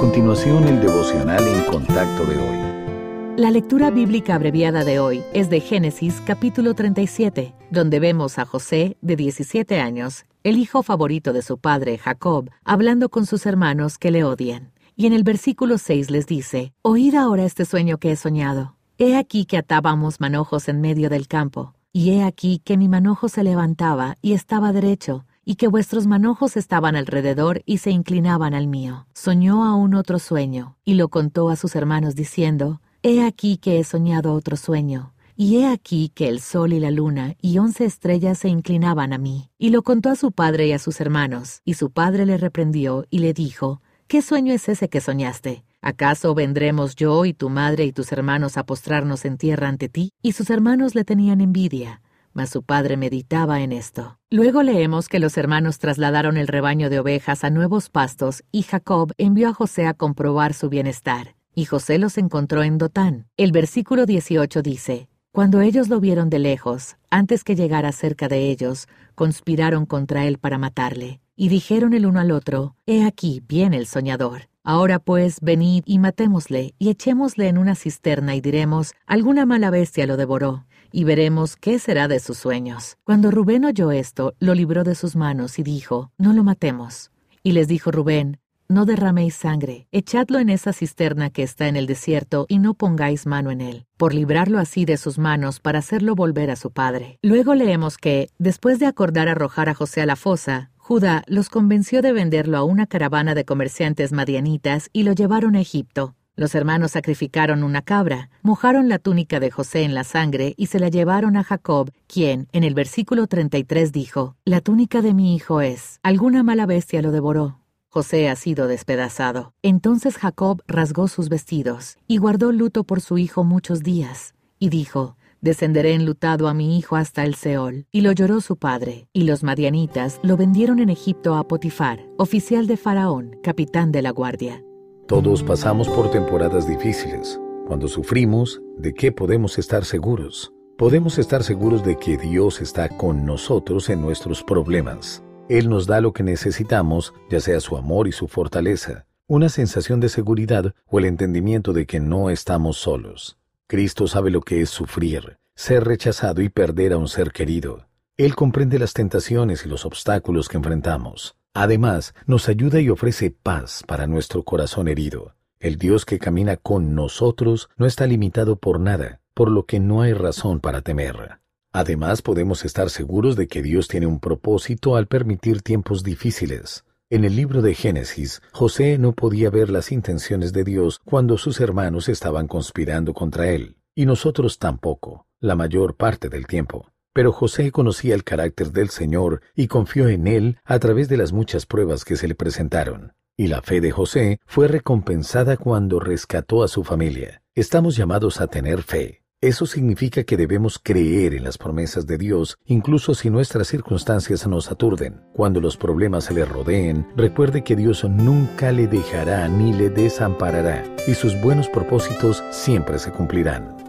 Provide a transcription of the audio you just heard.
continuación el devocional en contacto de hoy. La lectura bíblica abreviada de hoy es de Génesis capítulo 37, donde vemos a José, de 17 años, el hijo favorito de su padre Jacob, hablando con sus hermanos que le odian. Y en el versículo 6 les dice, Oíd ahora este sueño que he soñado. He aquí que atábamos manojos en medio del campo, y he aquí que mi manojo se levantaba y estaba derecho, y que vuestros manojos estaban alrededor y se inclinaban al mío. Soñó aún otro sueño, y lo contó a sus hermanos diciendo, He aquí que he soñado otro sueño, y he aquí que el sol y la luna y once estrellas se inclinaban a mí. Y lo contó a su padre y a sus hermanos, y su padre le reprendió y le dijo, ¿Qué sueño es ese que soñaste? ¿Acaso vendremos yo y tu madre y tus hermanos a postrarnos en tierra ante ti? Y sus hermanos le tenían envidia mas su padre meditaba en esto. Luego leemos que los hermanos trasladaron el rebaño de ovejas a nuevos pastos y Jacob envió a José a comprobar su bienestar. Y José los encontró en Dotán. El versículo 18 dice, Cuando ellos lo vieron de lejos, antes que llegara cerca de ellos, conspiraron contra él para matarle. Y dijeron el uno al otro, He aquí viene el soñador. Ahora pues, venid y matémosle, y echémosle en una cisterna, y diremos, alguna mala bestia lo devoró y veremos qué será de sus sueños. Cuando Rubén oyó esto, lo libró de sus manos y dijo, No lo matemos. Y les dijo Rubén, No derraméis sangre, echadlo en esa cisterna que está en el desierto y no pongáis mano en él, por librarlo así de sus manos para hacerlo volver a su padre. Luego leemos que, después de acordar arrojar a José a la fosa, Judá los convenció de venderlo a una caravana de comerciantes madianitas y lo llevaron a Egipto. Los hermanos sacrificaron una cabra, mojaron la túnica de José en la sangre y se la llevaron a Jacob, quien, en el versículo 33 dijo, La túnica de mi hijo es, alguna mala bestia lo devoró. José ha sido despedazado. Entonces Jacob rasgó sus vestidos y guardó luto por su hijo muchos días, y dijo, Descenderé enlutado a mi hijo hasta el Seol. Y lo lloró su padre. Y los madianitas lo vendieron en Egipto a Potifar, oficial de Faraón, capitán de la guardia. Todos pasamos por temporadas difíciles. Cuando sufrimos, ¿de qué podemos estar seguros? Podemos estar seguros de que Dios está con nosotros en nuestros problemas. Él nos da lo que necesitamos, ya sea su amor y su fortaleza, una sensación de seguridad o el entendimiento de que no estamos solos. Cristo sabe lo que es sufrir, ser rechazado y perder a un ser querido. Él comprende las tentaciones y los obstáculos que enfrentamos. Además, nos ayuda y ofrece paz para nuestro corazón herido. El Dios que camina con nosotros no está limitado por nada, por lo que no hay razón para temer. Además, podemos estar seguros de que Dios tiene un propósito al permitir tiempos difíciles. En el libro de Génesis, José no podía ver las intenciones de Dios cuando sus hermanos estaban conspirando contra él, y nosotros tampoco, la mayor parte del tiempo. Pero José conocía el carácter del Señor y confió en él a través de las muchas pruebas que se le presentaron. Y la fe de José fue recompensada cuando rescató a su familia. Estamos llamados a tener fe. Eso significa que debemos creer en las promesas de Dios, incluso si nuestras circunstancias nos aturden. Cuando los problemas se le rodeen, recuerde que Dios nunca le dejará ni le desamparará, y sus buenos propósitos siempre se cumplirán.